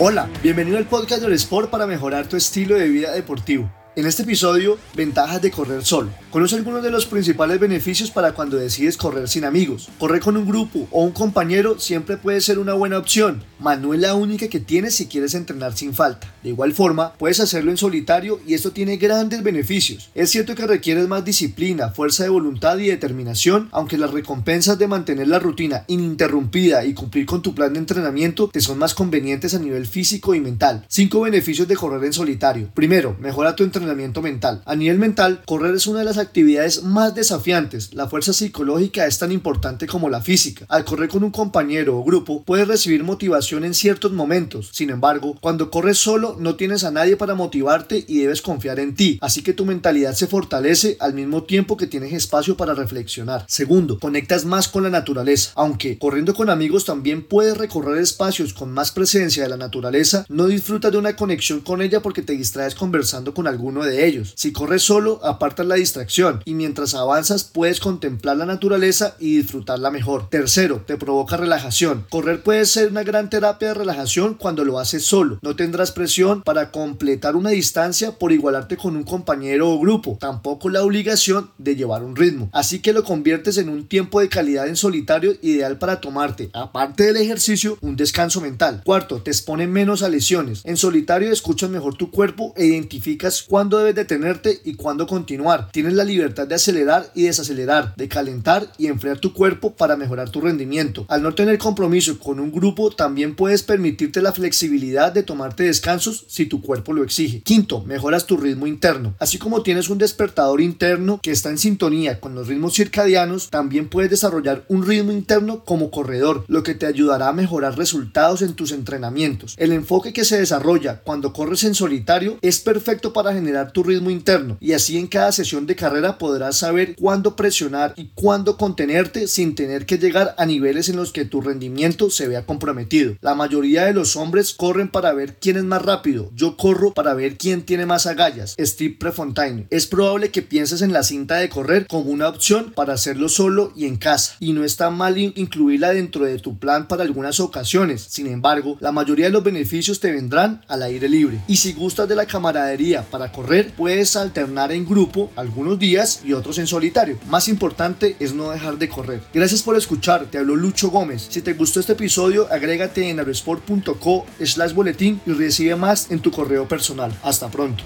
Hola, bienvenido al podcast del Sport para mejorar tu estilo de vida deportivo. En este episodio, ventajas de correr solo. Conoce algunos de los principales beneficios para cuando decides correr sin amigos. Correr con un grupo o un compañero siempre puede ser una buena opción, mas no es la única que tienes si quieres entrenar sin falta. De igual forma, puedes hacerlo en solitario y esto tiene grandes beneficios. Es cierto que requieres más disciplina, fuerza de voluntad y determinación, aunque las recompensas de mantener la rutina ininterrumpida y cumplir con tu plan de entrenamiento te son más convenientes a nivel físico y mental. 5 beneficios de correr en solitario. Primero, mejora tu entrenamiento mental. A nivel mental, correr es una de las actividades más desafiantes. La fuerza psicológica es tan importante como la física. Al correr con un compañero o grupo, puedes recibir motivación en ciertos momentos. Sin embargo, cuando corres solo, no tienes a nadie para motivarte y debes confiar en ti. Así que tu mentalidad se fortalece al mismo tiempo que tienes espacio para reflexionar. Segundo, conectas más con la naturaleza. Aunque corriendo con amigos también puedes recorrer espacios con más presencia de la naturaleza, no disfrutas de una conexión con ella porque te distraes conversando con algún de ellos. Si corres solo, apartas la distracción y mientras avanzas puedes contemplar la naturaleza y disfrutarla mejor. Tercero, te provoca relajación. Correr puede ser una gran terapia de relajación cuando lo haces solo. No tendrás presión para completar una distancia por igualarte con un compañero o grupo. Tampoco la obligación de llevar un ritmo. Así que lo conviertes en un tiempo de calidad en solitario ideal para tomarte, aparte del ejercicio, un descanso mental. Cuarto, te expone menos a lesiones. En solitario escuchas mejor tu cuerpo e identificas cuándo cuándo debes detenerte y cuándo continuar. Tienes la libertad de acelerar y desacelerar, de calentar y enfriar tu cuerpo para mejorar tu rendimiento. Al no tener compromiso con un grupo, también puedes permitirte la flexibilidad de tomarte descansos si tu cuerpo lo exige. Quinto, mejoras tu ritmo interno. Así como tienes un despertador interno que está en sintonía con los ritmos circadianos, también puedes desarrollar un ritmo interno como corredor, lo que te ayudará a mejorar resultados en tus entrenamientos. El enfoque que se desarrolla cuando corres en solitario es perfecto para generar tu ritmo interno y así en cada sesión de carrera podrás saber cuándo presionar y cuándo contenerte sin tener que llegar a niveles en los que tu rendimiento se vea comprometido. La mayoría de los hombres corren para ver quién es más rápido, yo corro para ver quién tiene más agallas. Steve Prefontaine. Es probable que pienses en la cinta de correr como una opción para hacerlo solo y en casa y no está mal incluirla dentro de tu plan para algunas ocasiones. Sin embargo, la mayoría de los beneficios te vendrán al aire libre. Y si gustas de la camaradería para correr puedes alternar en grupo algunos días y otros en solitario. Más importante es no dejar de correr. Gracias por escuchar, te habló Lucho Gómez. Si te gustó este episodio, agrégate en aerosport.co slash boletín y recibe más en tu correo personal. Hasta pronto.